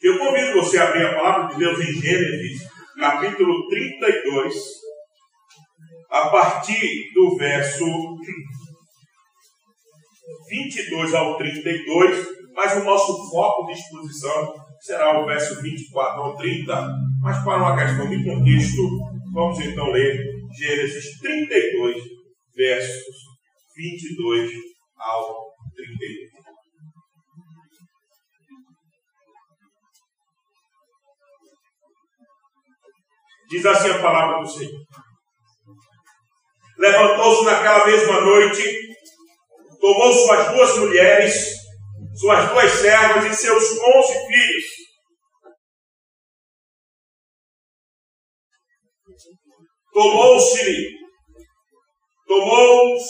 Eu convido você a abrir a palavra de Deus em Gênesis, capítulo 32, a partir do verso 22 ao 32, mas o nosso foco de exposição será o verso 24 ao 30, mas para uma questão de contexto, vamos então ler Gênesis 32, versos 22 ao 31. Diz assim a palavra do Senhor. Levantou-se naquela mesma noite, tomou suas duas mulheres, suas duas servas e seus onze filhos. Tomou-se, tomou-os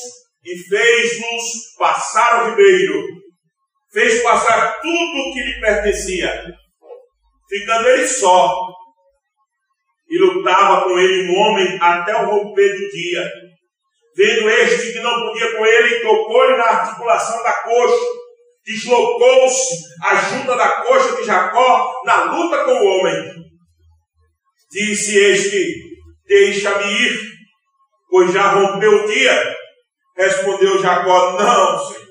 e fez-nos passar o ribeiro. Fez passar tudo o que lhe pertencia, ficando ele só lutava com ele um homem até o romper do dia. Vendo este que não podia com ele, tocou-lhe na articulação da coxa, deslocou-se a junta da coxa de Jacó na luta com o homem. Disse este: Deixa-me ir, pois já rompeu o dia. Respondeu Jacó: Não, Senhor,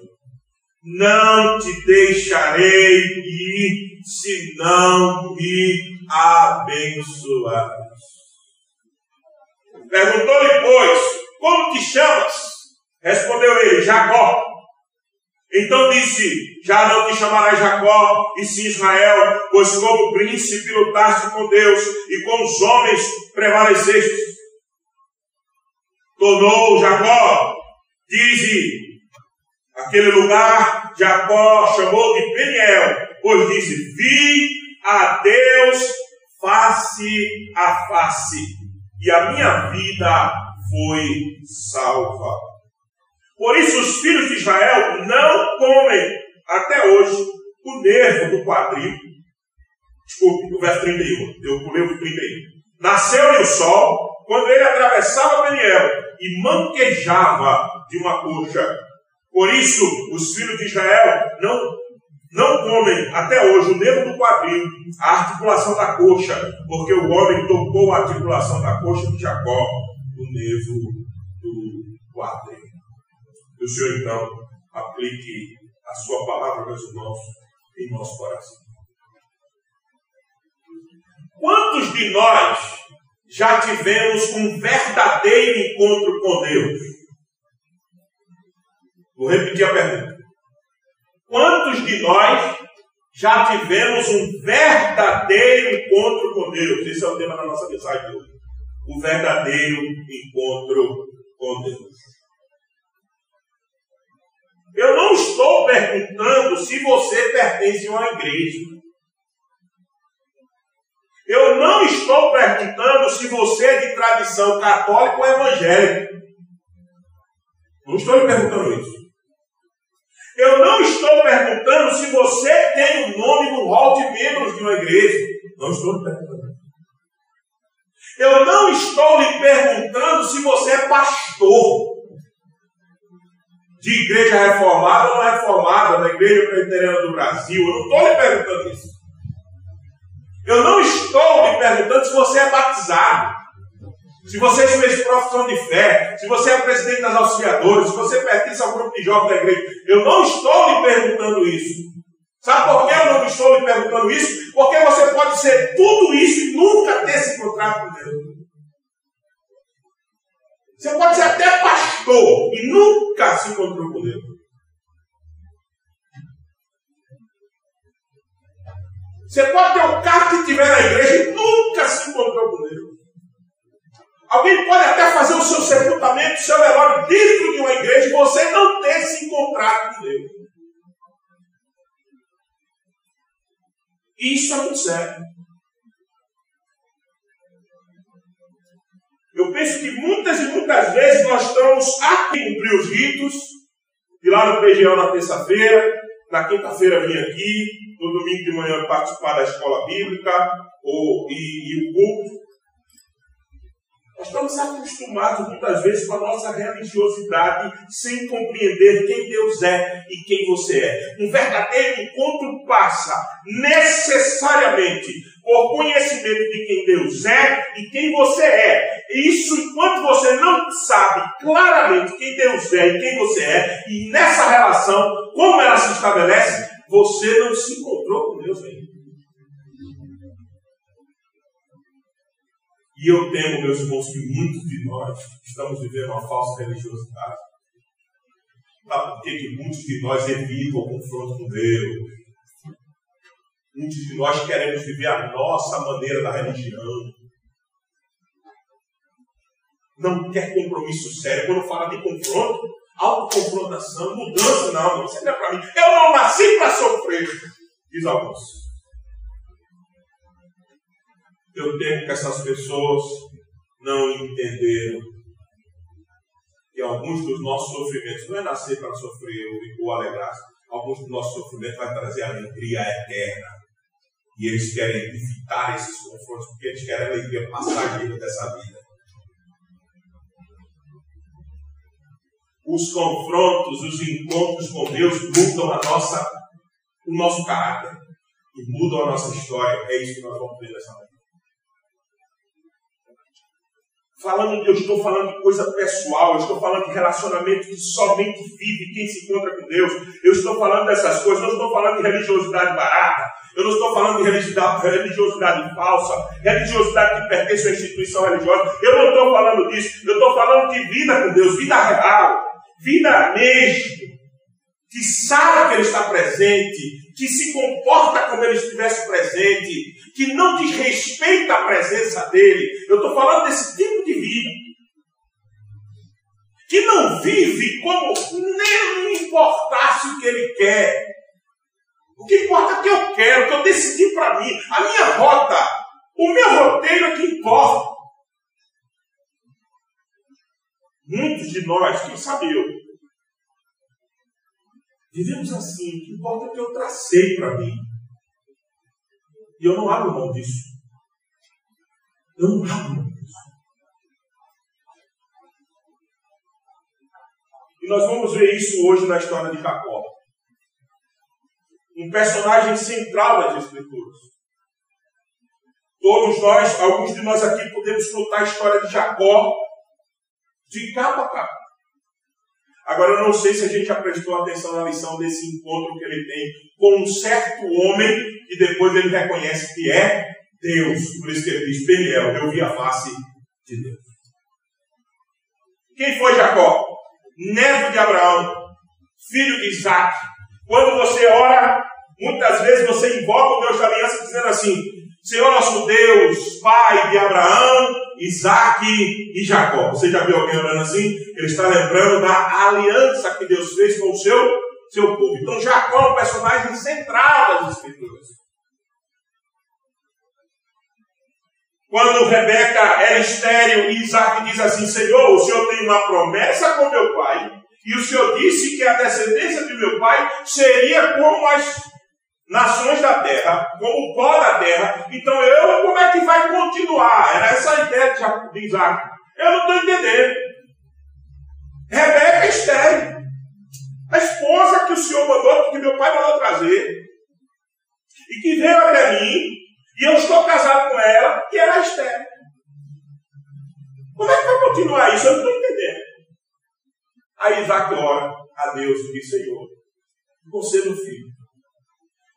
não te deixarei ir, se não me abençoar. Perguntou-lhe, pois, como te chamas? Respondeu ele, Jacó. Então disse: Já não te chamarás Jacó, e sim Israel, pois como príncipe lutaste com Deus e com os homens prevaleceste. Tornou Jacó, dize, aquele lugar Jacó chamou de Peniel, pois disse: Vi a Deus face a face e a minha vida foi salva. Por isso os filhos de Israel não comem até hoje o nervo do quadril. Desculpe, o verso 31. Eu pulei o 31. Nasceu-lhe o sol quando ele atravessava Peniel e manquejava de uma coxa. Por isso, os filhos de Israel não não comem até hoje o nervo do quadril, a articulação da coxa, porque o homem tocou a articulação da coxa de Jacó, o nervo do quadril. Que o Senhor então aplique a sua palavra, meus irmãos, em nosso coração. Quantos de nós já tivemos um verdadeiro encontro com Deus? Vou repetir a pergunta. Quantos de nós já tivemos um verdadeiro encontro com Deus? Esse é o tema da nossa mensagem de hoje. O verdadeiro encontro com Deus. Eu não estou perguntando se você pertence a uma igreja. Eu não estou perguntando se você é de tradição católica ou evangélica. Não estou lhe perguntando isso. Eu não estou perguntando se você tem o um nome no hall de membros de uma igreja. Não estou lhe perguntando. Eu não estou lhe perguntando se você é pastor de igreja reformada ou não reformada, da igreja presbiteriana do Brasil. Eu não estou lhe perguntando isso. Eu não estou lhe perguntando se você é batizado se você fez profissão de fé, se você é presidente das auxiliadoras, se você pertence ao grupo de jovens da igreja, eu não estou lhe perguntando isso. Sabe por que eu não estou lhe perguntando isso? Porque você pode ser tudo isso e nunca ter se encontrado com Deus. Você pode ser até pastor e nunca se encontrou com Deus. Você pode ter o carro que estiver na igreja e nunca se encontrou com Deus. Alguém pode até fazer o seu sepultamento, o seu velório dentro de uma igreja e você não ter se encontrado com Deus. Isso é muito sério. Eu penso que muitas e muitas vezes nós estamos a cumprir os ritos, de lá no PGO na terça-feira, na quinta-feira vim aqui, no domingo de manhã participar da escola bíblica, ou, e, e o culto. Nós estamos acostumados muitas vezes com a nossa religiosidade sem compreender quem Deus é e quem você é. Um verdadeiro encontro passa necessariamente por conhecimento de quem Deus é e quem você é. Isso enquanto você não sabe claramente quem Deus é e quem você é, e nessa relação, como ela se estabelece, você não se encontrou com Deus ainda. E eu temo, meus irmãos, que muitos de nós estamos vivendo uma falsa religiosidade. Sabe por que, que muitos de nós evitam o confronto com Deus? Muitos de nós queremos viver a nossa maneira da religião. Não quer compromisso sério. Quando fala de confronto, autoconfrontação, mudança, não, não, isso não é para mim. Eu não nasci para sofrer, diz alguns. Eu temo que essas pessoas não entenderam que alguns dos nossos sofrimentos não é nascer para sofrer ou alegrar-se. Alguns dos nossos sofrimentos vai trazer alegria eterna. E eles querem evitar esses confrontos, porque eles querem a alegria passageira dessa vida. Os confrontos, os encontros com Deus mudam a nossa, o nosso caráter e mudam a nossa história. É isso que nós vamos ver nessa manhã. Falando eu estou falando de coisa pessoal, eu estou falando de relacionamento que somente vive quem se encontra com Deus. Eu estou falando dessas coisas, não estou falando de religiosidade barata, eu não estou falando de religiosidade falsa, religiosidade que pertence a uma instituição religiosa. Eu não estou falando disso. Eu estou falando de vida com Deus, vida real, vida mesmo, que sabe que Ele está presente, que se comporta como Ele estivesse presente, que não desrespeita a presença dEle. Eu estou falando desse tipo de vida. Que não vive como nem importasse o que Ele quer o que importa é o que eu quero, o que eu decidi para mim. A minha rota, o meu roteiro é que importa. Muitos de nós, quem sabe eu, vivemos assim. O que importa é o que eu tracei para mim. E eu não abro mão disso. Eu não abro mão Nós vamos ver isso hoje na história de Jacó um personagem central das Escrituras. Todos nós, alguns de nós aqui, podemos contar a história de Jacó de capa a capa. Agora, eu não sei se a gente já prestou atenção na lição desse encontro que ele tem com um certo homem que depois ele reconhece que é Deus. Por isso que ele diz: Peniel, eu vi a face de Deus. Quem foi Jacó? Neto de Abraão, filho de Isaac. Quando você ora, Muitas vezes você invoca o Deus da aliança dizendo assim: Senhor nosso Deus, Pai de Abraão, Isaac e Jacó. Você já viu alguém orando assim? Ele está lembrando da aliança que Deus fez com o seu, seu povo. Então Jacó é um personagem central das Escrituras. Quando Rebeca era estéril e Isaac diz assim: Senhor, o Senhor tem uma promessa com meu pai, e o Senhor disse que a descendência de meu pai seria como as nações da terra, como o pó da terra, então eu, como é que vai continuar? Era essa a ideia de Isaac. Eu não estou entendendo. Rebeca é estéreo. A esposa que o Senhor mandou, que meu pai mandou trazer, e que veio até mim, e eu estou casado com ela, e ela é estéreo. Como é que vai continuar isso? Eu não estou entendendo. Aí Isaac ora a Deus e diz, Senhor, você no filho.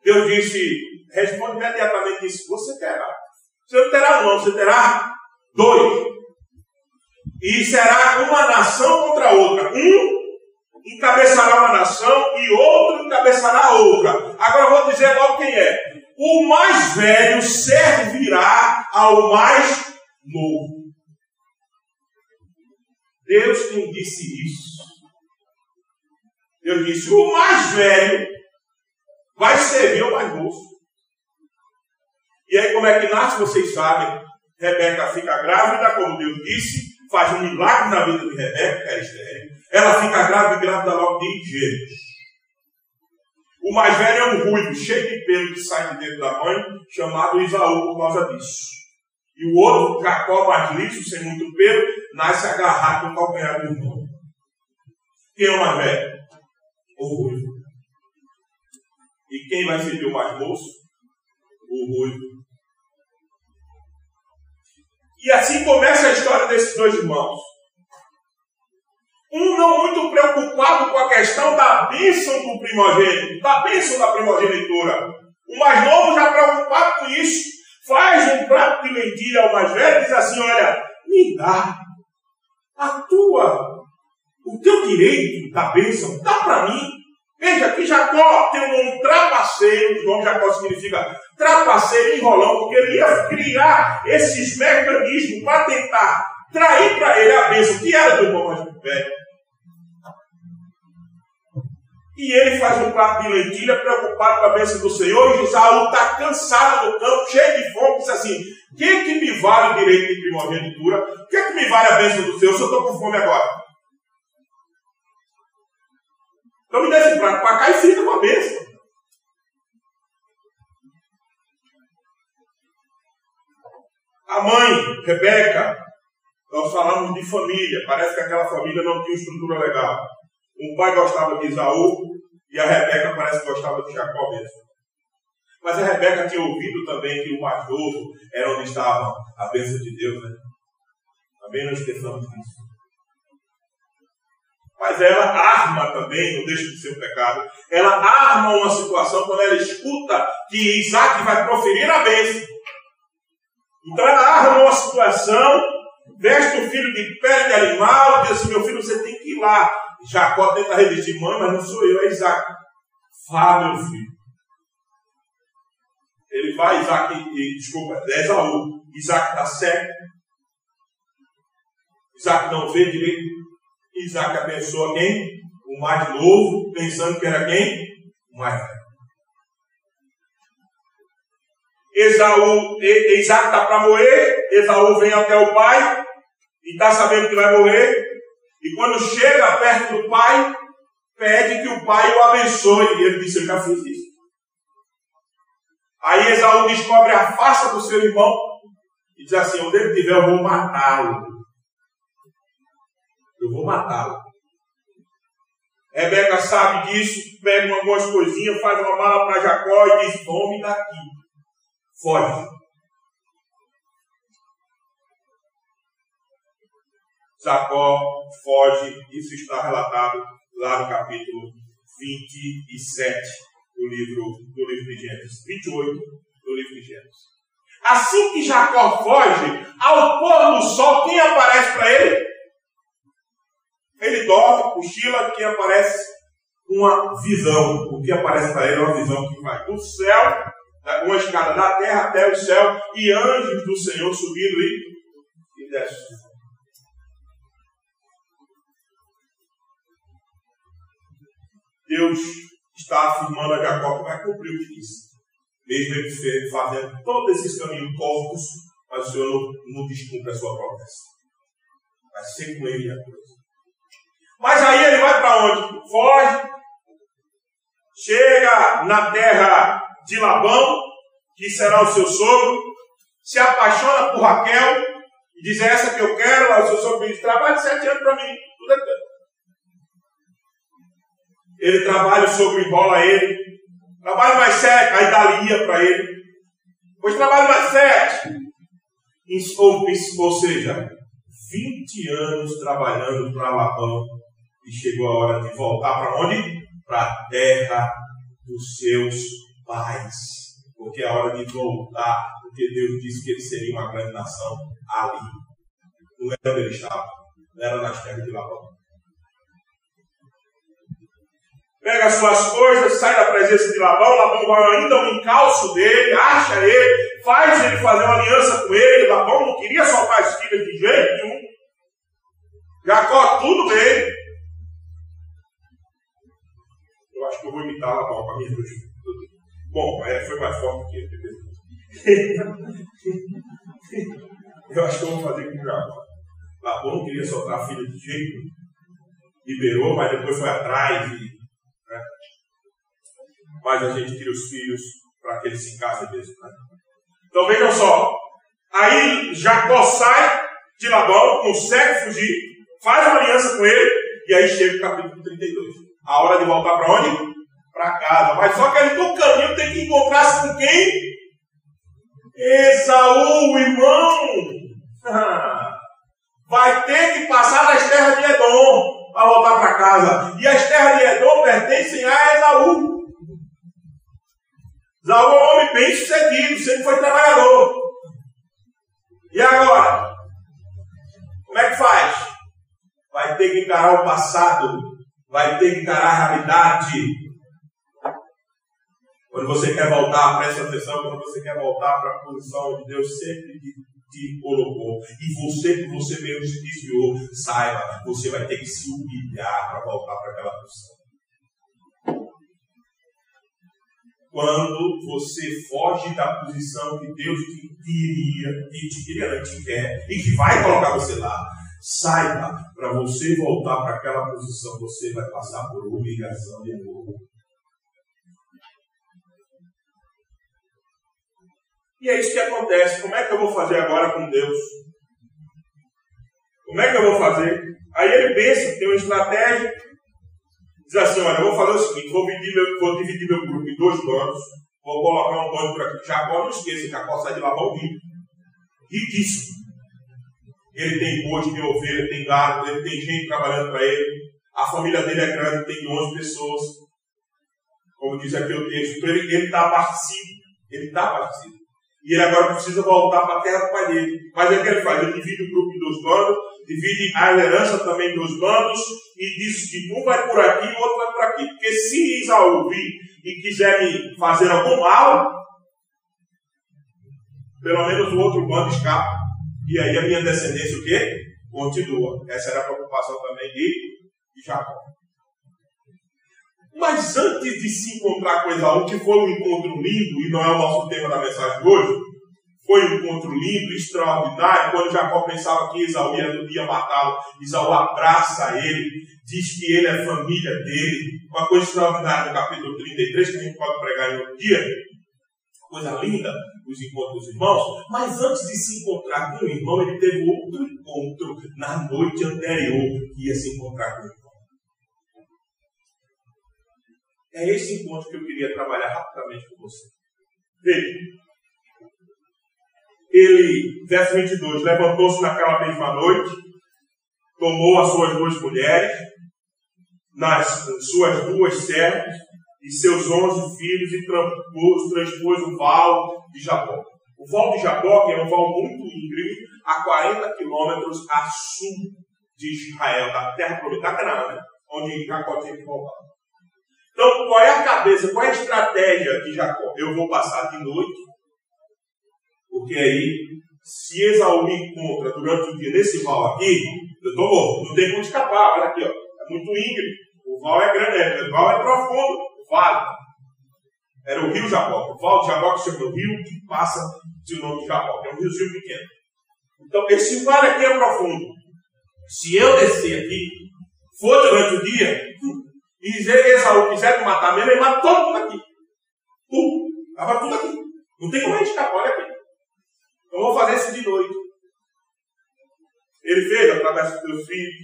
Deus disse, responde imediatamente disse, você terá. Você não terá um, não, você terá dois. E será uma nação contra outra. Um encabeçará uma nação e outro encabeçará outra. Agora eu vou dizer logo quem é. O mais velho servirá ao mais novo. Deus quem disse isso. Deus disse: o mais velho vai servir ao mais moço. E aí, como é que nasce? Vocês sabem. Rebeca fica grávida, como Deus disse, faz um milagre na vida de Rebeca, que era estéreo. Ela fica grávida e grávida logo de gêmeos. O mais velho é um ruivo, cheio de pelo que sai de dentro da mãe, chamado Isaú por causa disso. E o outro, Jacó mais liso, sem muito pelo, nasce agarrado no calcanhar do irmão. Quem é o mais velho? O ruivo. E quem vai servir o mais moço? o ruivo. E assim começa a história desses dois irmãos. Um não muito preocupado com a questão da bênção do primogênito, da bênção da primogenitura. O mais novo já preocupado com isso, faz um prato de lentilha ao mais velho e diz assim: Olha, me dá a tua, o teu direito da bênção, dá para mim. Veja que Jacó tem um nome trapaceiro, o nome Jacó significa trapaceiro, enrolão, porque ele ia criar esses mecanismos para tentar trair para ele a bênção que era do irmão mais velho. E ele faz um prato de lentilha, preocupado com a bênção do Senhor, e Isaú está cansado no campo, cheio de fome, diz assim: o que, que me vale o direito de primogenitura? O que, que me vale a bênção do Senhor se eu estou com fome agora? Então me dê esse prato para cá e fica com a bênção. A mãe, Rebeca, nós falamos de família, parece que aquela família não tinha estrutura legal. O pai gostava de Isaú e a Rebeca parece que gostava de Jacó mesmo. Mas a Rebeca tinha ouvido também que o mais novo era onde estava a bênção de Deus, né? Também não esqueçamos disso. Mas ela arma também, não deixa de ser um pecado, ela arma uma situação quando ela escuta que Isaac vai proferir a bênção. Então ela arma uma situação, veste o filho de pele de animal, diz assim: meu filho, você tem que ir lá. Jacó tenta resistir, mãe, mas não sou eu, é Isaac. Vá, meu filho. Ele vai, Isaac, e, desculpa, é Esaú. Isaac está cego. Isaac não vê direito. Isaac abençoa quem? O mais novo, pensando que era quem? O mais velho. Esaú, Isaac está para morrer, Esaú vem até o pai e está sabendo que vai morrer. E quando chega perto do pai, pede que o pai o abençoe. E ele disse: Eu já fiz isso. Aí Esaú descobre a face do seu irmão e diz assim: Onde ele estiver, eu vou matá-lo. Eu vou matá-lo. Rebeca sabe disso, pega algumas coisinhas, faz uma mala para Jacó e diz: Tome daqui. Foge. Jacó foge, isso está relatado lá no capítulo 27 do livro, do livro de Gênesis. 28 do livro de Gênesis. Assim que Jacó foge, ao pôr do sol, quem aparece para ele? Ele dorme, cochila, que aparece uma visão. O que aparece para ele é uma visão que vai do céu, uma escada da terra até o céu, e anjos do Senhor subindo e, e descendo. Deus está afirmando a Jacó que vai cumprir o que disse. Mesmo ele fazendo todos esses caminhos tortos, mas o Senhor não, não descumpre a sua promessa. Vai ser com ele a coisa. Mas aí ele vai para onde? Foge, chega na terra de Labão, que será o seu sogro, se apaixona por Raquel e diz: é essa que eu quero. Aí o seu sogro diz: trabalhe sete anos para mim, Ele trabalha, o sogro enrola ele. Trabalha mais sete, aí dá para ele. Depois trabalha mais sete. Ou, ou seja, 20 anos trabalhando para Labão. E chegou a hora de voltar para onde? Para a terra dos seus pais. Porque é a hora de voltar, porque Deus disse que ele seria uma grande nação ali. Não era onde ele estava, não era nas terras de Labão pega as suas coisas, sai da presença de Labão, Labão vai ainda um encalço dele, acha ele, faz ele fazer uma aliança com ele, Labão não queria soltar as filhas de jeito nenhum. Jacó, tudo bem. Eu acho que eu vou imitar Labão para minha duas. Bom, é, foi mais forte que ele. eu acho que eu vou fazer com Jacó. Labão não queria soltar a filha de jeito nenhum. Liberou, mas depois foi atrás e mas a gente cria os filhos para que eles se casem mesmo. Né? Então vejam só. Aí Jacó sai de Labão, consegue fugir, faz uma aliança com ele, e aí chega o capítulo 32. A hora de voltar para onde? Para casa. Mas só que ele no caminho tem que encontrar-se com quem? Esaú, irmão, vai ter que passar das terras de Edom para voltar para casa. E as terras de Edom pertencem a Esaú. Esaú é um homem bem sucedido, sempre foi trabalhador. E agora? Como é que faz? Vai ter que encarar o passado, vai ter que encarar a realidade. Quando você quer voltar, preste atenção, quando você quer voltar para a posição onde Deus sempre te, te colocou, e você que você mesmo se desviou, saiba, você vai ter que se humilhar para voltar para aquela posição. quando você foge da posição que Deus te queria, que te queria, te quer, e que vai colocar você lá. Saiba, para você voltar para aquela posição, você vai passar por humilhação de novo. E é isso que acontece. Como é que eu vou fazer agora com Deus? Como é que eu vou fazer? Aí ele pensa, tem uma estratégia, Diz assim, olha, eu vou fazer o seguinte, vou dividir meu, vou dividir meu grupo em dois bandos, vou colocar um bando por aqui. Jacó, não esqueça, Jacó sai de lá para o rio. Riquíssimo. Ele tem boi, tem ovelha, tem gado, ele tem gente trabalhando para ele. A família dele é grande, tem 11 pessoas. Como diz aqui o texto. Ele está partido. Ele está partido. E ele agora precisa voltar para a terra do pai dele. Mas é o que ele faz? Ele divide o grupo em dois bandos divide a herança também dos bandos e diz que um vai por aqui e o outro vai por aqui. Porque se Isaú vir e quiser me fazer algum mal, pelo menos o outro bando escapa. E aí a minha descendência o quê? Continua. Essa era a preocupação também de Jacó. Mas antes de se encontrar com Esaú, que foi um encontro lindo, e não é o nosso tema da mensagem de hoje, foi um encontro lindo, extraordinário. Quando Jacó pensava que Esaú ia matá-lo, Esaú abraça ele, diz que ele é família dele. Uma coisa extraordinária no capítulo 33, que a gente pode pregar em outro dia. Coisa linda, os encontros dos irmãos. Mas antes de se encontrar com o irmão, ele teve outro encontro na noite anterior que ia se encontrar com o É esse encontro que eu queria trabalhar rapidamente com você. Veja, ele, verso 22, levantou-se naquela mesma noite, tomou as suas duas mulheres, nas suas duas servas e seus onze filhos e transpôs, transpôs o val de Jacó. O val de Jacó, que é um val muito íngreme, a 40 quilômetros a sul de Israel, da terra prometida, da Canaã, onde Jacó tinha que voltar. Então, qual é a cabeça, qual é a estratégia de Jacó? Eu vou passar de noite porque aí, se Esaú me encontra durante o dia nesse val aqui, eu estou morto, não tem como escapar. Olha aqui, ó, é muito íngreme. O val é grande, é, o val é profundo, o vale. Era o rio Jabó. O val de Jabó que chama o rio que passa de nome de Jabó, que é um riozinho pequeno. Então, esse vale aqui é profundo. Se eu descer aqui, for durante o dia, e Esaú quiser me matar mesmo, ele mata todo mundo aqui. Tudo. Estava tudo aqui. Não tem como a gente escapar, olha aqui. Eu vou fazer isso de noite. Ele fez, atravessa dos seus filhos,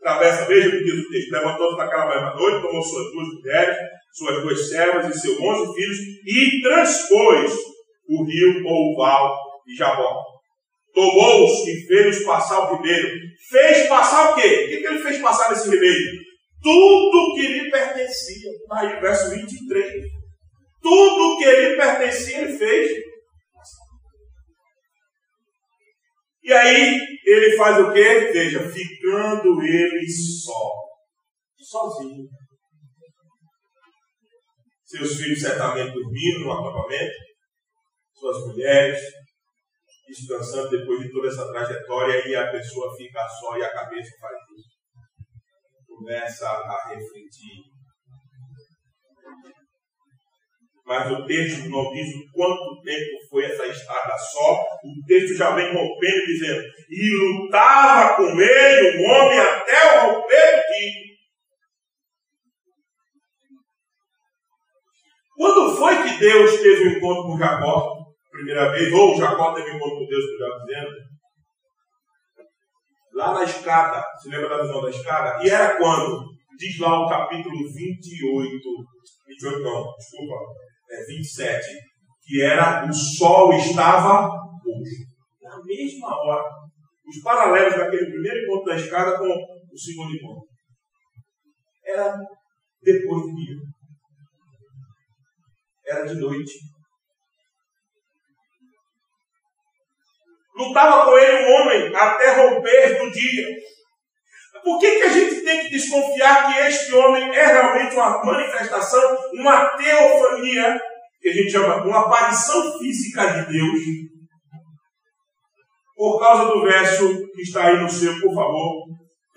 atravessa, veja o que diz o texto, levantou-se naquela mesma noite, tomou suas duas mulheres, suas duas servas e seus onze filhos, e transpôs o rio ou o val de Jabó. Tomou-os e fez-os passar o ribeiro. Fez passar o quê? O que, que ele fez passar nesse ribeiro? Tudo que lhe pertencia. Aí, verso 23. Tudo que lhe pertencia, ele fez E aí ele faz o quê? Veja, ficando ele só. Sozinho. Seus filhos certamente dormindo no acampamento, suas mulheres, descansando depois de toda essa trajetória, e a pessoa fica só e a cabeça faz isso. Começa a refletir mas o texto não diz o quanto tempo foi essa estada só. O texto já vem rompendo, dizendo: E lutava com ele o homem até o romper do dia. Quando foi que Deus teve um encontro com Jacó? Primeira vez, ou Jacó teve um encontro com Deus, melhor dizendo. Lá na escada, se lembra da visão da escada? E era quando? Diz lá o capítulo 28. 28 não, desculpa é, 27. que era o sol estava posto. Na mesma hora. Os paralelos daquele primeiro encontro da escada com o segundo encontro. Era depois do dia. Era de noite. Lutava com ele um homem até romper do dia. Por que, que a gente tem que desconfiar que este homem é realmente uma manifestação, uma teofania, que a gente chama uma aparição física de Deus? Por causa do verso que está aí no seu, por favor,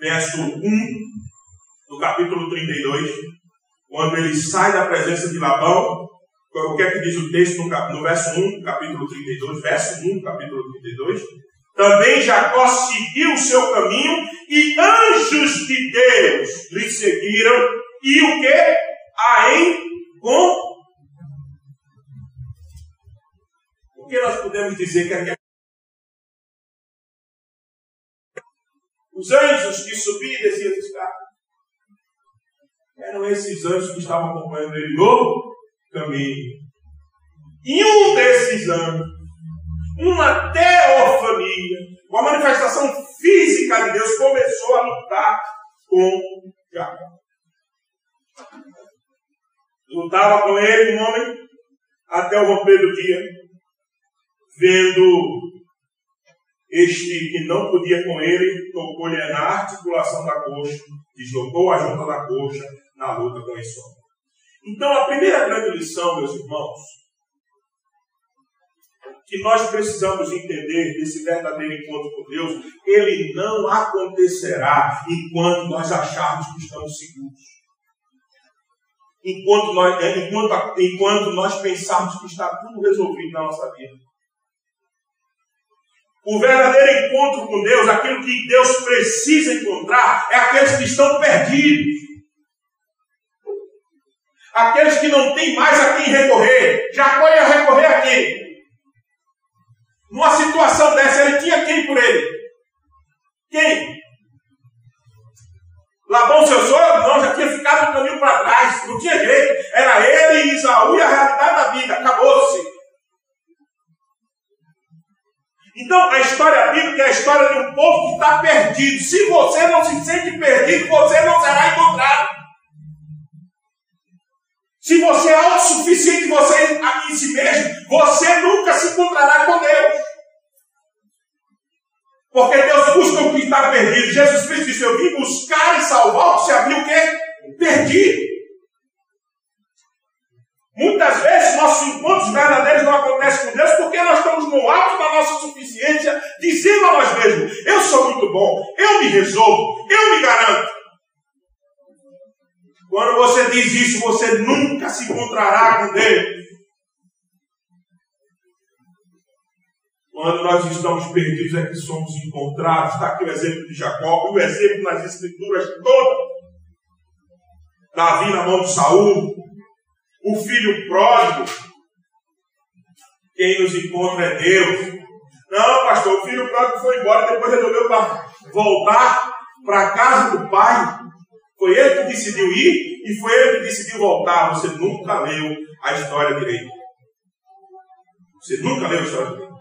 verso 1 do capítulo 32, quando ele sai da presença de Labão, o que é que diz o texto no, no verso 1, capítulo 32, verso 1, capítulo 32? Também Jacó seguiu o seu caminho e anjos de Deus lhe seguiram. E o que? A com O que nós podemos dizer que aqui Os anjos que subiam e desciam as escadas. Eram esses anjos que estavam acompanhando ele no caminho. E um desses anjos uma teofania, uma manifestação física de Deus, começou a lutar com Jacó. Lutava com ele um homem até o romper do dia, vendo este que não podia com ele, tocou-lhe na articulação da coxa, deslocou a junta da coxa na luta com homem. Então, a primeira grande lição, meus irmãos, que nós precisamos entender desse verdadeiro encontro com Deus, ele não acontecerá enquanto nós acharmos que estamos seguros. Enquanto nós, é, enquanto, enquanto nós pensarmos que está tudo resolvido na nossa vida. O verdadeiro encontro com Deus, aquilo que Deus precisa encontrar, é aqueles que estão perdidos. Aqueles que não têm mais a quem recorrer. Jacó ia recorrer a quem? Numa situação dessa, ele tinha quem por ele? Quem? Labão, seu sogro? Não, já tinha ficado no caminho para trás. Não tinha jeito. Era ele e Isaú e a realidade da vida. Acabou-se. Então, a história bíblica é a história de um povo que está perdido. Se você não se sente perdido, você não será encontrado. Se você é autossuficiente você, em si mesmo, você nunca se encontrará com Deus. Porque Deus busca o que está perdido. Jesus Cristo disse: Eu vim buscar e salvar o que se abriu o quê? Perdido. Muitas vezes nossos encontros verdadeiros não acontecem com Deus porque nós estamos no alto da nossa suficiência, dizendo a nós mesmos: Eu sou muito bom, eu me resolvo, eu me garanto. Quando você diz isso, você nunca se encontrará com Deus. Quando nós estamos perdidos é que somos encontrados. Está aqui o exemplo de Jacó, o exemplo nas escrituras todas. Davi na mão de Saul, o filho pródigo. Quem nos encontra é Deus. Não, pastor, o filho pródigo foi embora, depois resolveu voltar para a casa do pai. Foi ele que decidiu ir e foi ele que decidiu voltar. Você nunca leu a história direito. Você nunca leu a história direito.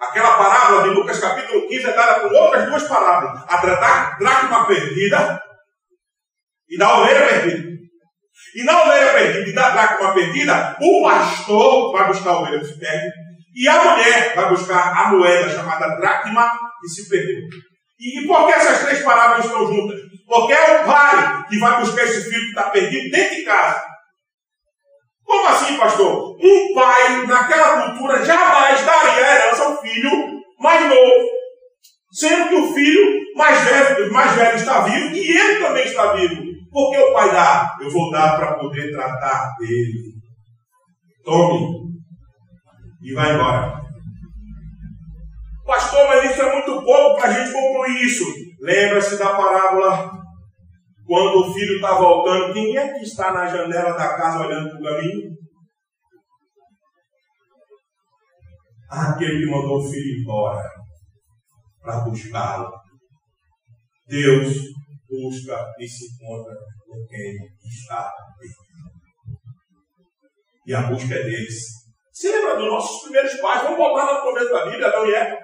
Aquela parábola de Lucas capítulo 15 é dada com outras duas parábolas. A dracma perdida e da ovelha perdida. E na ovelha perdida e da dracma perdida, o pastor vai buscar a ovelha que se perde e a mulher vai buscar a moeda chamada dracma que se perdeu. E, e por que essas três parábolas estão juntas? Porque é o pai que vai buscar esse filho que está perdido dentro de casa. Como assim, pastor? Um pai, naquela cultura, jamais daria herança ao filho mais novo. Sendo que o filho mais velho, mais velho está vivo e ele também está vivo. Por que o pai dá? Eu vou dar para poder tratar dele. Tome. E vai embora. Pastor, mas isso é muito pouco para a gente concluir isso. Lembra-se da parábola quando o filho está voltando, quem é que está na janela da casa olhando para o caminho? Aquele que mandou o filho embora para buscá-lo. Deus busca e se encontra com quem está perdido. E a busca é deles. Você lembra dos nossos primeiros pais? Vamos voltar lá no começo da Bíblia, Adão e Eva.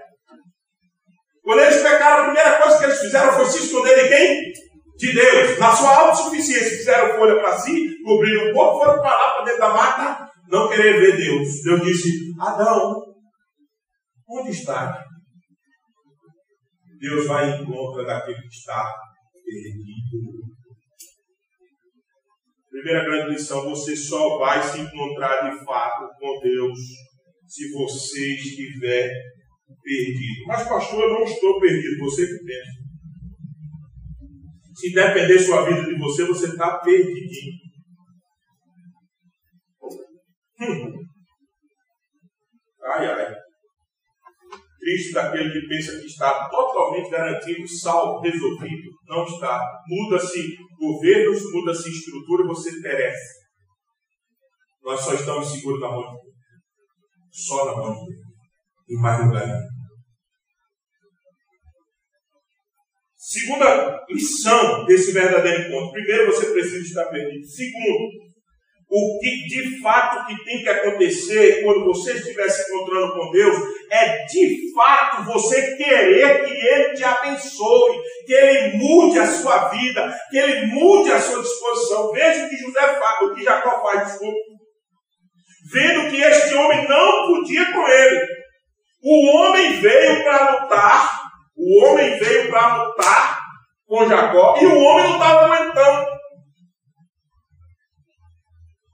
Quando eles pecaram, a primeira coisa que eles fizeram foi se esconder de quem? De Deus. Na sua autossuficiência, fizeram folha para si, cobriram um pouco, foram para lá, para dentro da mata, não querer ver Deus. Deus disse: Adão, onde está? Deus vai em conta daquele que está perdido. Primeira grande lição: você só vai se encontrar de fato com Deus se você estiver perdido. Mas, pastor, eu não estou perdido, você que pensa. Se depender sua vida de você, você está perdidinho. Hum. Ai, ai. Triste daquele que pensa que está totalmente garantido, salvo, resolvido. Não está. Muda-se governos, muda-se estrutura e você perece. Nós só estamos seguros na mão de Deus. Só na mão de Deus. Em mais lugar nenhum. Segunda lição desse verdadeiro encontro. Primeiro, você precisa estar perdido. Segundo, o que de fato que tem que acontecer quando você estiver se encontrando com Deus é de fato você querer que Ele te abençoe, que Ele mude a sua vida, que Ele mude a sua disposição. Veja o que José faz, o que Jacó faz, desculpa. Vendo que este homem não podia com ele. O homem veio para lutar, o homem veio para lutar com Jacó e o homem não estava aguentando.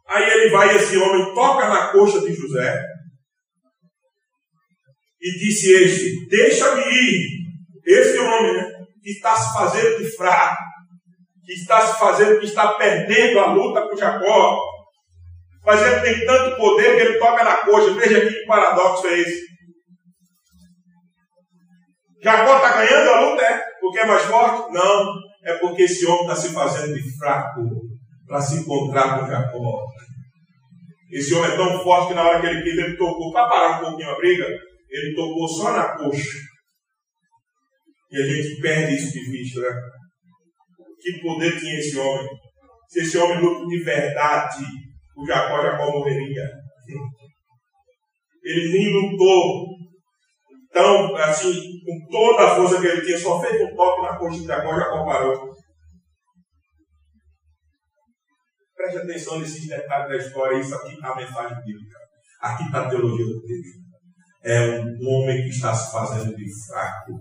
Aí ele vai, esse homem toca na coxa de José e disse este: Deixa-me ir. Esse homem né, que está se fazendo de fraco, que está se fazendo, que está perdendo a luta com Jacó, mas ele tem tanto poder que ele toca na coxa. Veja que paradoxo é esse. Jacó está ganhando a luta, é? Porque é mais forte? Não. É porque esse homem está se fazendo de fraco para se encontrar com Jacó. Esse homem é tão forte que na hora que ele quis, ele tocou, para parar um pouquinho a briga, ele tocou só na coxa. E a gente perde isso de vista, né? Que poder tinha esse homem? Se esse homem luta de verdade, o Jacó, Jacó morreria. Ele nem lutou tão, assim, com toda a força que ele tinha, só fez um toque na coxa de Jacó, Jacó parou. Preste atenção nesses detalhes da história. Isso aqui está a mensagem bíblica. Aqui está a teologia do texto. É um homem que está se fazendo de fraco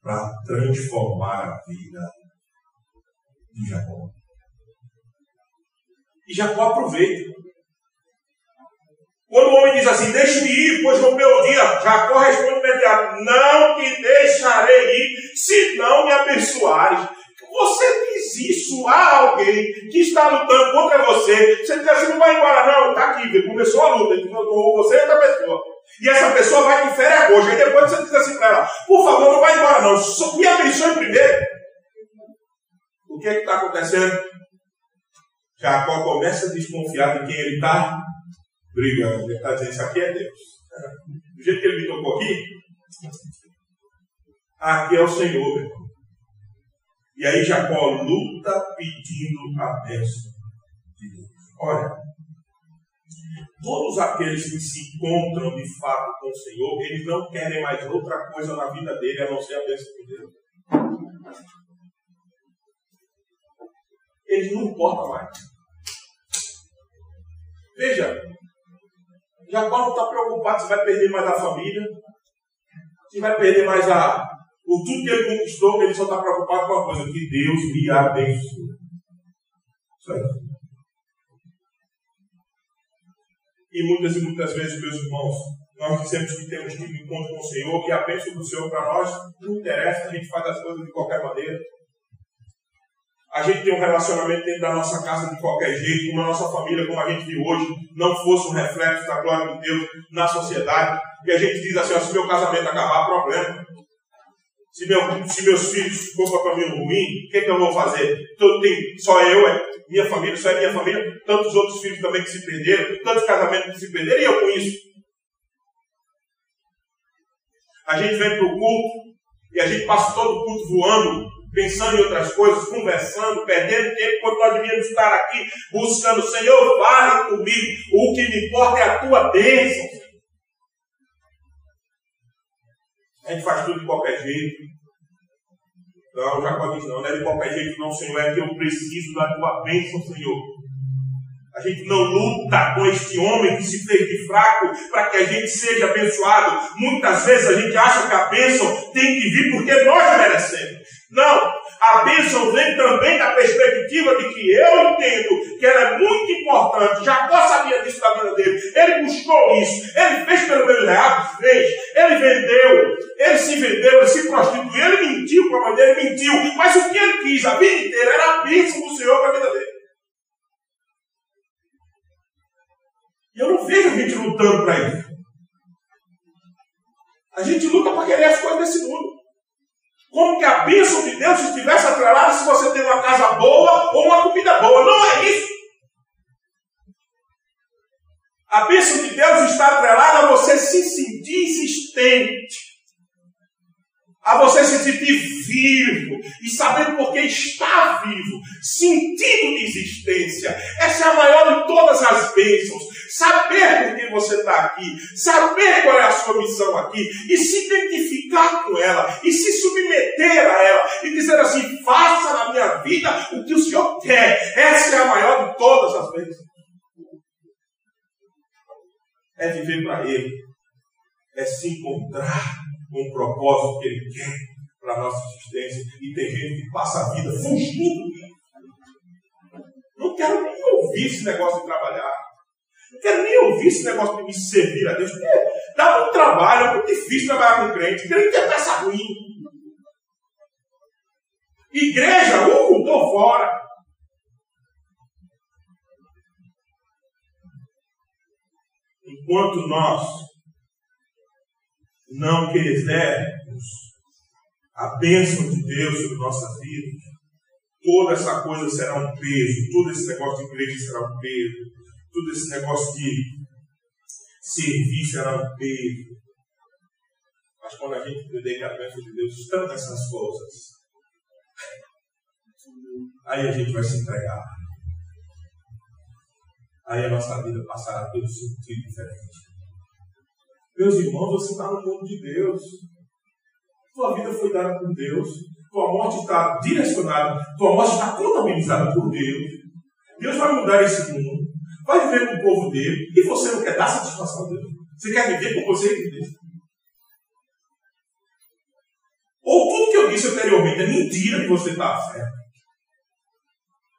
para transformar a vida de Jacó. E Jacó aproveita. Quando o homem diz assim, deixe-me ir, pois no meu dia, Jacó responde imediato, não te deixarei ir, se não me abençoares. Você diz isso a alguém que está lutando contra você. Você diz assim, não vai embora, não. Está aqui, começou a luta entre você e outra pessoa. E essa pessoa vai ferir a coxa. Aí depois você diz assim para ela, por favor, não vai embora, não. Me abençoe primeiro. O que é que está acontecendo? Jacó começa a desconfiar de quem ele está brigando. Ele está dizendo, isso aqui é Deus. Do jeito que ele me tocou aqui, aqui é o Senhor, meu irmão. E aí Jacó luta pedindo a bênção de Deus. Olha, todos aqueles que se encontram de fato com o Senhor, eles não querem mais outra coisa na vida dele a não ser a bênção de Deus. Eles não importam mais. Veja, Jacó não está preocupado se vai perder mais a família, se vai perder mais a, por tudo que ele conquistou, ele só está preocupado com uma coisa: que Deus lhe abençoe. Isso aí. E muitas e muitas vezes, meus irmãos, nós dizemos que temos que ir encontro com o Senhor, e a bênção do Senhor para nós não interessa, a gente faz as coisas de qualquer maneira. A gente tem um relacionamento dentro da nossa casa de qualquer jeito, como a nossa família, como a gente viu hoje, não fosse um reflexo da glória de Deus na sociedade. E a gente diz assim: se meu casamento acabar, problema. Se, meu, se meus filhos for para caminho ruim, o que, que eu vou fazer? Então, tem, só eu, é minha família, só é minha família, tantos outros filhos também que se perderam, tantos casamentos que se perderam, e eu com isso. A gente vem para o culto e a gente passa todo o culto voando pensando em outras coisas, conversando, perdendo tempo, quando nós devíamos estar aqui buscando, Senhor, fale comigo. O que me importa é a tua bênção. A gente faz tudo de qualquer jeito. Não, Jacó diz, não, não é de qualquer jeito, não, Senhor, é que eu preciso da tua bênção, Senhor. A gente não luta com este homem que se fez de fraco para que a gente seja abençoado. Muitas vezes a gente acha que a bênção tem que vir porque nós merecemos. Não, a bênção vem também da perspectiva de que eu entendo que ela é muito importante. Jacó sabia disso da vida dele. Ele buscou isso. Ele fez pelo menos real, fez. Ele vendeu. Ele se vendeu, ele se prostituiu. Ele mentiu para a mãe dele, mentiu. Mas o que ele quis a vida inteira era a bênção do Senhor para a vida dele. E eu não vejo a gente lutando para isso. A gente luta para querer as coisas desse mundo. Como que a bênção de Deus estivesse atrelada se você tem uma casa boa ou uma comida boa. Não é isso. A bênção de Deus está atrelada a você se sentir existente a você se sentir vivo e saber por que está vivo, sentido de existência. Essa é a maior de todas as bênçãos. Saber por que você está aqui, saber qual é a sua missão aqui e se identificar com ela e se submeter a ela e dizer assim: faça na minha vida o que o Senhor quer. Essa é a maior de todas as bênçãos. É viver para Ele, é se encontrar com o propósito que Ele quer para a nossa existência. E tem gente que passa a vida fugindo Não quero nem ouvir esse negócio de trabalhar. Não quero nem ouvir esse negócio de me servir a Deus. Porque dá muito trabalho, é muito difícil trabalhar com crente. Crente é peça ruim. Igreja, uh, estou fora. Enquanto nós não quisermos a bênção de Deus sobre nossa vida, toda essa coisa será um peso, todo esse negócio de igreja será um peso, todo esse negócio de serviço um peso. Mas quando a gente que a bênção de Deus está nessas coisas, aí a gente vai se entregar. Aí a nossa vida passará a ter um sentido diferente. Meus irmãos, você está no mundo de Deus. Tua vida foi dada por Deus. Tua morte está direcionada. Tua morte está contabilizada por Deus. Deus vai mudar esse mundo. Vai viver com o povo dele. E você não quer dar satisfação a Deus. Você quer viver com você e Deus. Ou tudo que eu disse anteriormente é mentira que você está certo.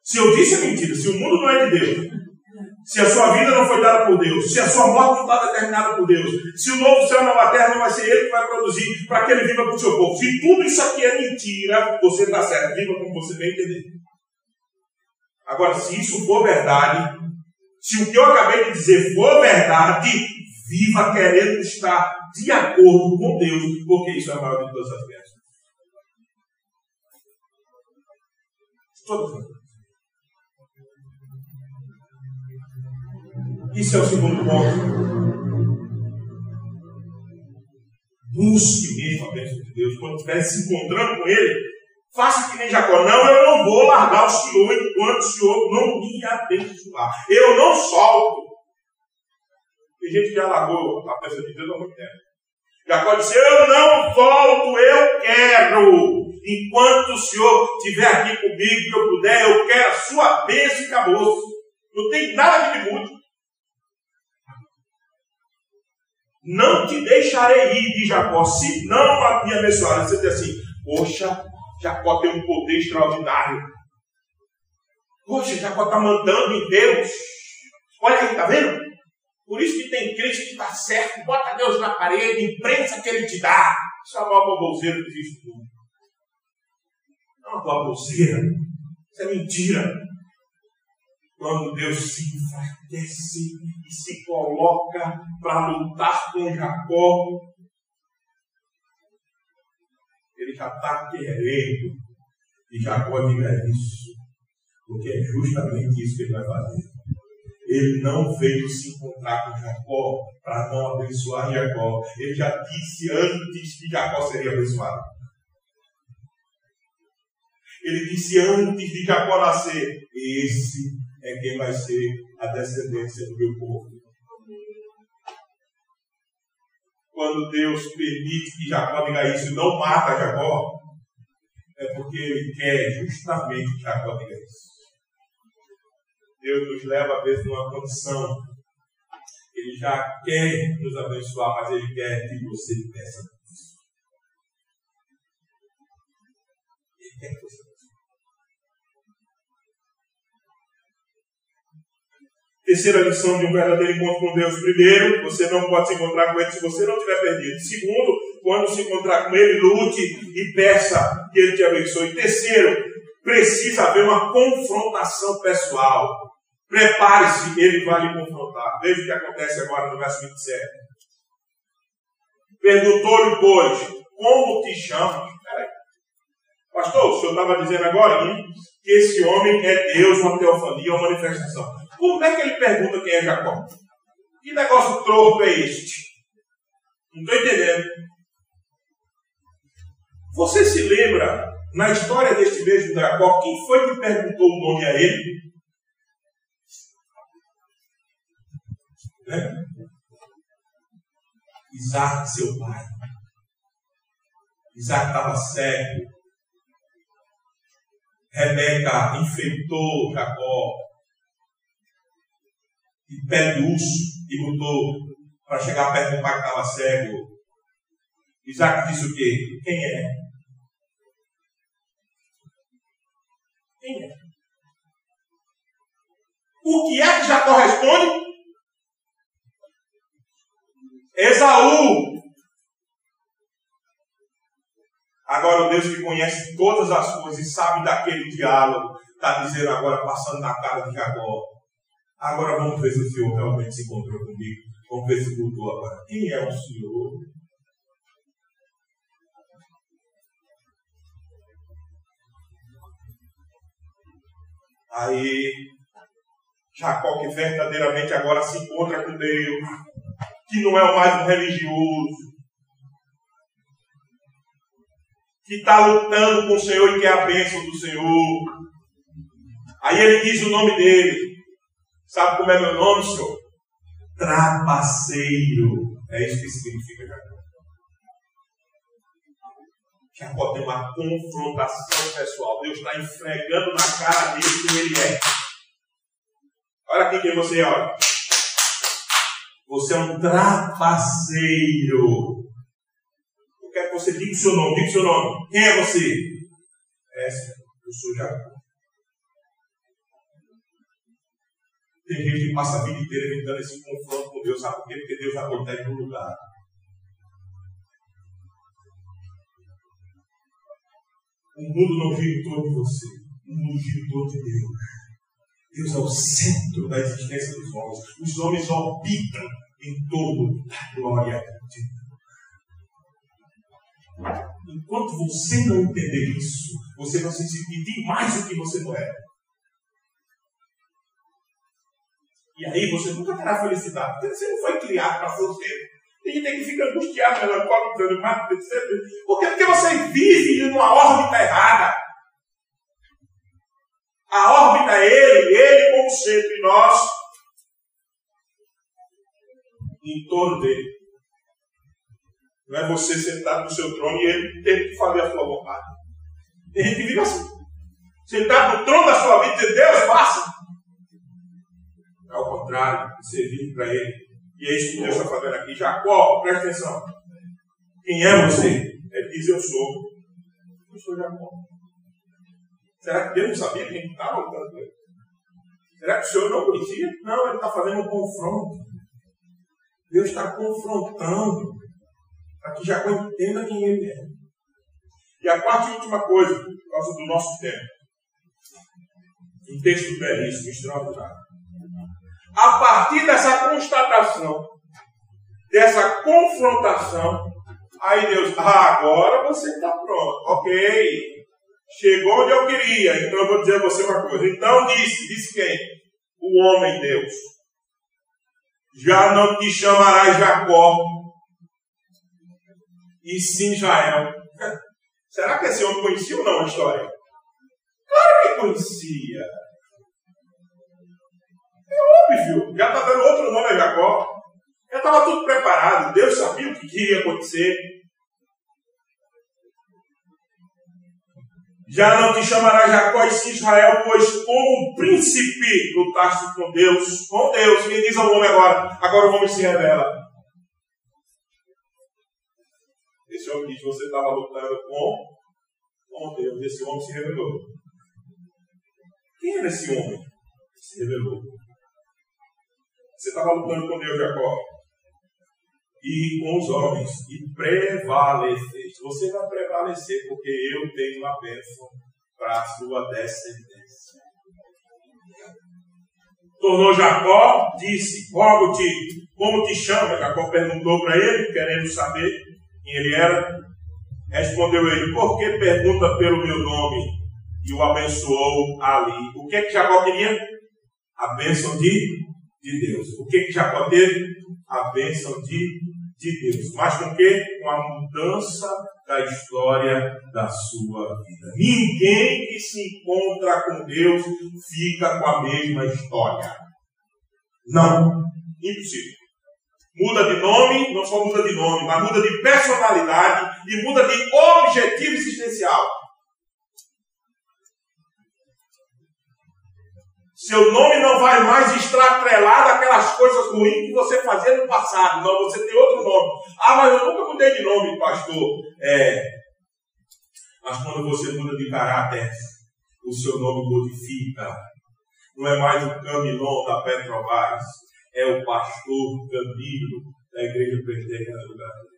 Se eu disse é mentira, se o mundo não é de Deus, se a sua vida não foi dada por Deus, se a sua morte não está determinada por Deus, se o novo céu e a nova terra não vai ser Ele que vai produzir para que Ele viva para o seu povo, se tudo isso aqui é mentira, você está certo, viva como você bem entender. Agora, se isso for verdade, se o que eu acabei de dizer for verdade, viva querendo estar de acordo com Deus, porque isso é a maior de todas as bênçãos. Todas as Isso é o segundo ponto. Busque mesmo a bênção de Deus. Quando estiver se encontrando com Ele, faça que nem Jacó. Não, eu não vou largar o Senhor enquanto o Senhor não me abençoar. Eu não solto. Tem gente que já largou a bênção de Deus há muito tempo. Jacó disse: Eu não volto, eu quero. Enquanto o Senhor estiver aqui comigo e eu puder, eu quero a sua bênção e acabou. Não tem nada que me mude. Não te deixarei ir, de Jacó, se não me abençoar. Você diz assim, poxa, Jacó tem um poder extraordinário. Poxa, Jacó está mandando em Deus. Olha aí, está vendo? Por isso que tem crente que está certo, bota Deus na parede, imprensa que ele te dá. Isso é a maior baboseira que mundo. Não é uma baboseira. Isso é mentira quando Deus se enfraquece e se coloca para lutar com Jacó, ele já está querendo que Jacó diga isso, porque é justamente isso que ele vai fazer. Ele não veio se encontrar com Jacó para não abençoar Jacó. Ele já disse antes que Jacó seria abençoado. Ele disse antes de Jacó nascer: Esse é quem vai ser a descendência do meu povo. Quando Deus permite que Jacó diga isso e não mata Jacó, é porque ele quer justamente que Jacó diga isso. Deus nos leva, às vezes, numa condição. Ele já quer nos abençoar, mas ele quer que você peça Terceira lição de um verdadeiro encontro com Deus. Primeiro, você não pode se encontrar com Ele se você não estiver perdido. Segundo, quando se encontrar com Ele, lute e peça que Ele te abençoe. Terceiro, precisa haver uma confrontação pessoal. Prepare-se, Ele vai lhe confrontar. Veja o que acontece agora no verso 27. Perguntou-lhe, pois, como te chamas? Pastor, o senhor estava dizendo agora hein, que esse homem é Deus, uma teofania, uma manifestação. Como é que ele pergunta quem é Jacó? Que negócio torto é este? Não estou entendendo. Você se lembra, na história deste mesmo Jacó, quem foi que perguntou o nome a ele? Né? Isaac, seu pai. Isaac estava cego. Rebeca enfeitou Jacó e pé de urso e lutou para chegar perto do pai que estava cego. Isaac disse o quê? Quem é? Quem é? O que é que já corresponde? Esaú. Agora o Deus que conhece todas as coisas e sabe daquele diálogo, está dizendo agora, passando na cara de Jacó. Agora vamos ver se o Senhor realmente se encontrou comigo. Vamos ver se mudou agora. Quem é o Senhor? Aí, Jacó, que verdadeiramente agora se encontra com Deus, que não é mais um religioso, que está lutando com o Senhor e quer a bênção do Senhor. Aí ele diz o nome dele. Sabe como é meu nome, senhor? Trapaceiro. É isso que significa Jacó. Jacó tem uma confrontação pessoal. Deus está esfregando na cara dele quem ele é. Olha aqui quem você é, olha. Você é um trapaceiro. Eu quero que você diga o seu nome. Diga o seu nome. Quem é você? É, eu sou Jacó. Tem gente que passa a vida inteira evitando esse confronto com Deus. Sabe por quê? Porque Deus está em um lugar. O mundo não gira em torno de você. O mundo gira em torno de Deus. Deus é o centro da existência dos homens. Os homens orbitam em torno da glória de Deus. Enquanto você não entender isso, você vai se sentir mais do que você não é. E aí você nunca terá felicidade, porque você não foi criado para o centro. Tem que fica angustiado, melancólico, desanimado, Por quê? Porque você vive em uma órbita errada. A órbita é ele, ele como centro, e nós em torno dele. Não é você sentado no seu trono e ele ter que fazer a sua vontade. Tem gente que vive assim. Sentado no trono da sua vida e Deus, faça. Ao contrário, servir para ele. E é isso que Deus está fazendo aqui. Jacó, presta atenção. Quem é você? Ele diz: Eu sou. Eu sou Jacó. Será que Deus não sabia quem estava lutando com ele? Será que o Senhor não conhecia? Não, ele está fazendo um confronto. Deus está confrontando para que Jacó entenda quem ele é. E a quarta e última coisa, por causa do nosso tempo. Um texto belíssimo, extraordinário a partir dessa constatação, dessa confrontação, aí Deus, ah, agora você está pronto, ok, chegou onde eu queria, então eu vou dizer a você uma coisa. Então disse, disse quem? O homem Deus. Já não te chamarás Jacó, e sim Israel. Será que esse homem conhecia ou não a história? conhecia. É óbvio, já está dando outro nome a Jacó. Já estava tudo preparado, Deus sabia o que ia acontecer. Já não te chamará Jacó e sim Israel, pois como príncipe lutaste com Deus, com Deus. Me diz ao homem agora, agora o homem se revela. Esse homem diz, você estava lutando com, com Deus. Esse homem se revelou. Quem era esse homem que se revelou? Você estava lutando com Deus, Jacó. E com os homens. E prevaleceste. Você vai prevalecer, porque eu tenho a bênção para a sua descendência. Tornou Jacó, disse: Rogo-te, como te chama? Jacó perguntou para ele, querendo saber quem ele era. Respondeu ele: Por que pergunta pelo meu nome? E o abençoou ali. O que é que Jacó queria? A bênção de, de Deus. O que que Jacó teve? A bênção de, de Deus. Mas com que? Com a mudança da história da sua vida. Ninguém que se encontra com Deus fica com a mesma história. Não. Impossível. Muda de nome, não só muda de nome, mas muda de personalidade e muda de objetivo existencial. Seu nome não vai mais estar atrelado àquelas coisas ruins que você fazia no passado. Não, você tem outro nome. Ah, mas eu nunca mudei de nome, pastor. É. Mas quando você muda de caráter, o seu nome modifica. Não é mais o Camilon da Petrobras é o pastor Camilo da Igreja Presbiteriana do Brasil.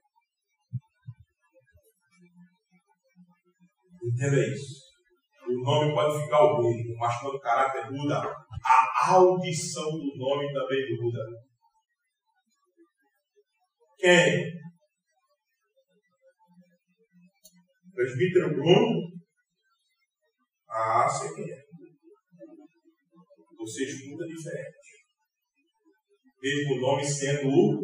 Entenda isso. O nome pode ficar o mesmo, mas quando o caráter muda, a audição do nome também muda. Quem? Presbítero Bruno? Ah, quem é. Você escuta diferente mesmo nome sendo o,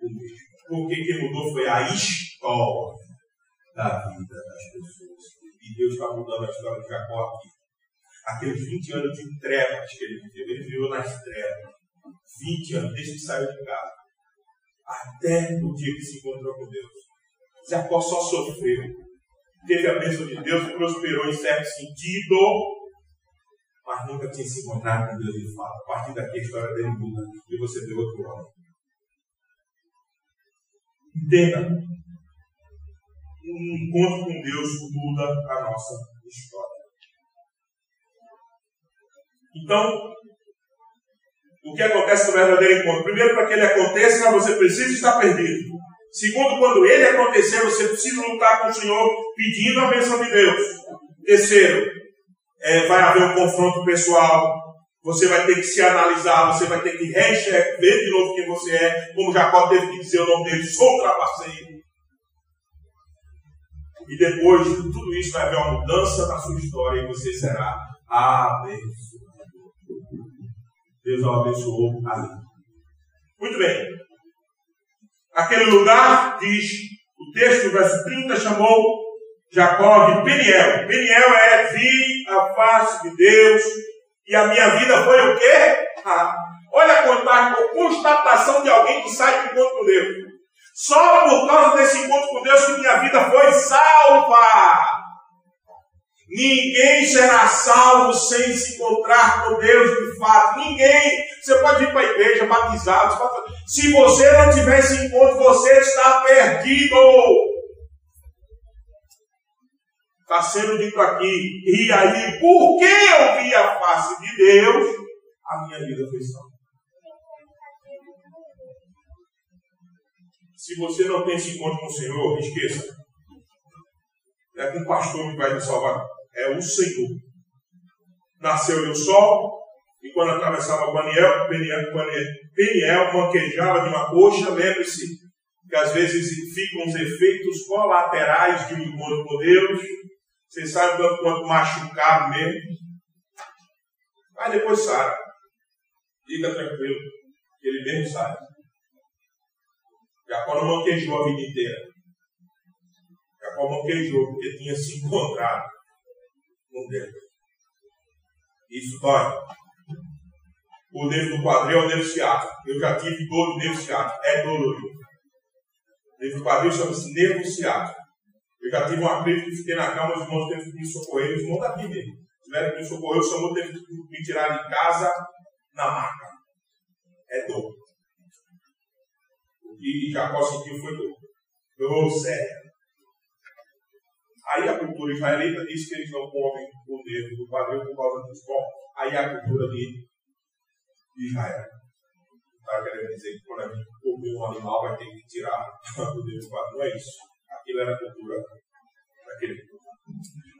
mesmo. Por que, que mudou? Foi a história da vida das pessoas. E Deus está mudando a história de Jacó aqui. Aqueles 20 anos de trevas que ele viveu, ele viveu nas trevas. 20 anos, desde que saiu de casa. Até o dia que se encontrou com Deus. Jacó só sofreu. Teve a bênção de Deus, prosperou em certo sentido, mas nunca tinha se encontrado com Deus de fato. A partir daqui a história dele muda e você vê outro homem. Entenda. Um encontro com Deus muda a nossa história. Então, o que acontece no verdadeiro encontro? Primeiro, para que ele aconteça, você precisa estar perdido. Segundo, quando ele acontecer, você precisa lutar com o Senhor pedindo a bênção de Deus. Terceiro, é, vai haver um confronto pessoal, você vai ter que se analisar, você vai ter que ver de novo quem você é, como Jacó teve que dizer o nome dele, sou trapaceiro. E depois de tudo isso vai haver uma mudança na sua história e você será abençoado. Deus o abençoou ali. Muito bem. Aquele lugar diz, o texto, verso 30, chamou Jacó de Peniel. Peniel é vi a face de Deus e a minha vida foi o quê? Ah, olha a constatação de alguém que sai do encontro com Deus. Só por causa desse encontro com Deus que minha vida foi salva. Ninguém será salvo sem se encontrar com Deus de fato. Ninguém. Você pode ir para a igreja batizado. Pode... Se você não tiver esse encontro, você está perdido. Está sendo dito aqui. E aí, porque eu vi a face de Deus, a minha vida foi salva. Se você não tem esse encontro com o Senhor, esqueça. Não é com o pastor que vai te salvar. É o Senhor. Nasceu o sol, e quando atravessava o Peniel, Peniel, Peniel manquejava de uma coxa, lembre-se que às vezes ficam os efeitos colaterais de um encontro com Deus vocês sabem quanto, quanto machucado mesmo. Mas depois sai. Fica tranquilo. Ele mesmo sai. Jacó não manquejou a vida inteira. Jacó manquejou porque tinha se encontrado com Deus. Isso dói. O nervo do quadril é o nervo ciático. Eu já tive dor de nervo ciático. É dolorido. O nervo do quadril chama-se nervo ciático. Eu já tive uma crise que fiquei na cama, os irmãos teve que me socorrer, os irmãos daqui mesmo. Tiveram que me socorrer, o Senhor teve que me tirar de casa na maca. É dor. Que Jacó sentiu foi dor. Dor séria. Aí a cultura israelita diz que eles não comem o dedo do quadril por causa disso. Bom, aí a cultura de Israel. Está querendo dizer que quando a gente comer um animal vai ter que tirar o dedo do quadril. Não é isso. Aquilo era a cultura daquele povo.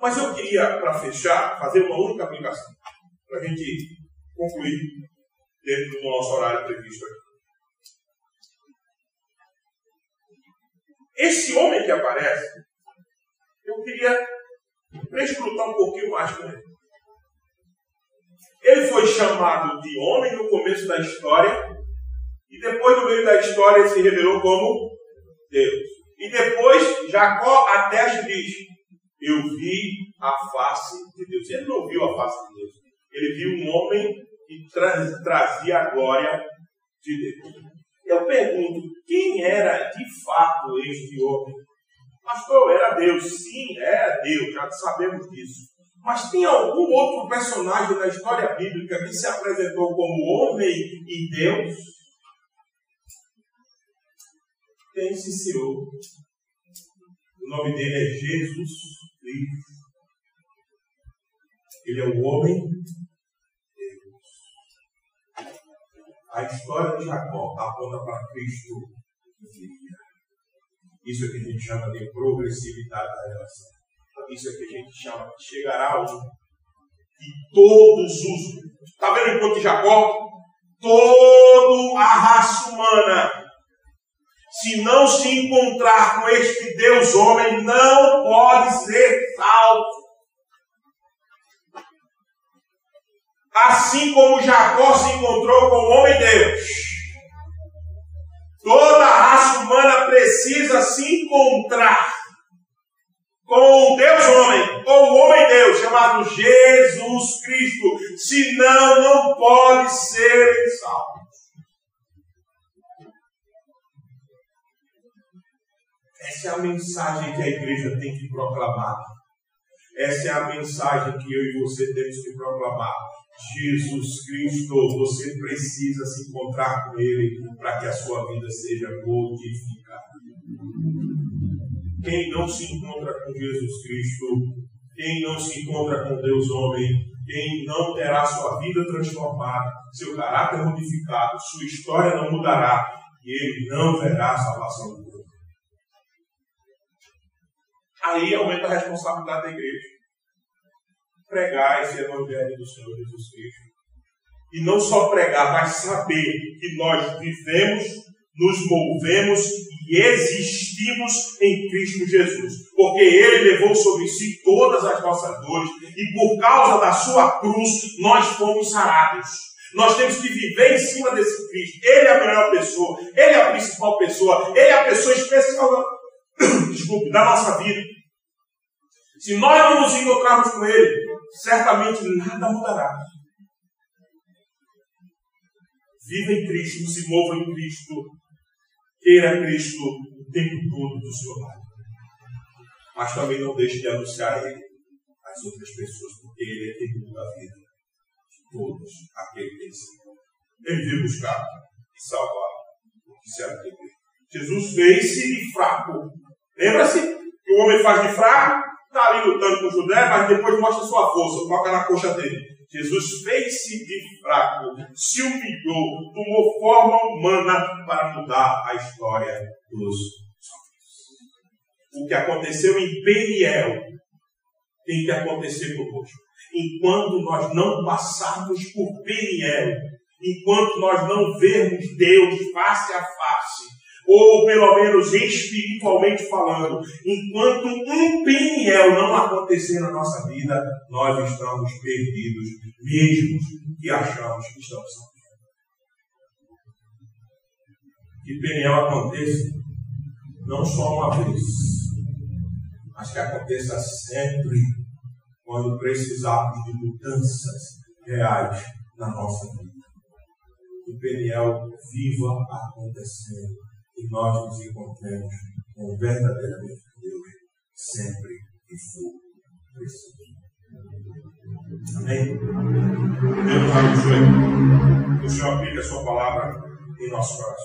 Mas eu queria, para fechar, fazer uma única aplicação. Para a gente concluir dentro do nosso horário previsto aqui. Esse homem que aparece eu queria prescrutar um pouquinho mais com ele. Ele foi chamado de homem no começo da história, e depois, no meio da história, ele se revelou como Deus. E depois, Jacó até diz: Eu vi a face de Deus. Ele não viu a face de Deus, ele viu um homem que tra trazia a glória de Deus. Eu pergunto: quem era de fato este homem? Pastor, era Deus. Sim, era Deus, já sabemos disso. Mas tem algum outro personagem da história bíblica que se apresentou como homem e Deus? Tem esse Senhor. O nome dele é Jesus Cristo. Ele é o homem A história de Jacó aponta para Cristo isso é que a gente chama de progressividade da relação. Isso é que a gente chama de chegará um. E todos os. Está vendo o ponto de Jacó? Toda a raça humana, se não se encontrar com este Deus homem, não pode ser salvo. Assim como Jacó se encontrou com o homem Deus Toda a raça humana precisa se encontrar com o Deus homem, ou o homem Deus, chamado Jesus Cristo. Senão, não pode ser salvo. Essa é a mensagem que a igreja tem que proclamar. Essa é a mensagem que eu e você temos que proclamar. Jesus Cristo, você precisa se encontrar com Ele para que a sua vida seja modificada. Quem não se encontra com Jesus Cristo, quem não se encontra com Deus homem, quem não terá sua vida transformada, seu caráter modificado, sua história não mudará e ele não verá a salvação do mundo. Aí aumenta a responsabilidade da igreja pregar esse Evangelho do Senhor Jesus Cristo. E não só pregar, mas saber que nós vivemos, nos movemos e existimos em Cristo Jesus. Porque Ele levou sobre si todas as nossas dores e por causa da sua cruz nós fomos sarados. Nós temos que viver em cima desse Cristo. Ele é a melhor pessoa, Ele é a principal pessoa, Ele é a pessoa especial desculpe, da nossa vida. Se nós não nos encontrarmos com Ele, certamente nada mudará. Viva em Cristo, se mova em Cristo, queira Cristo o tempo todo do seu lado. Mas também não deixe de anunciar Ele às outras pessoas, porque Ele é quem muda a vida de todos aqueles que Ele Ele veio buscar e salvar o que se arrependeu. Jesus fez-se de fraco. Lembra-se que o homem faz de fraco está ali lutando com Judé, mas depois mostra sua força, toca na coxa dele. Jesus fez-se de fraco, se humilhou, tomou forma humana para mudar a história dos homens. O que aconteceu em Peniel tem que acontecer conosco. Enquanto nós não passarmos por Peniel, enquanto nós não vermos Deus face a face, ou pelo menos espiritualmente falando, enquanto um Peniel não acontecer na nossa vida, nós estamos perdidos, mesmo que achamos que estamos salvos. Que Peniel aconteça não só uma vez, mas que aconteça sempre quando precisarmos de mudanças reais na nossa vida. Que Peniel viva acontecendo e nós nos encontremos com verdadeiramente Deus sempre que for preciso. Amém? Deus abençoe. O Senhor aplique a sua palavra em nosso coração.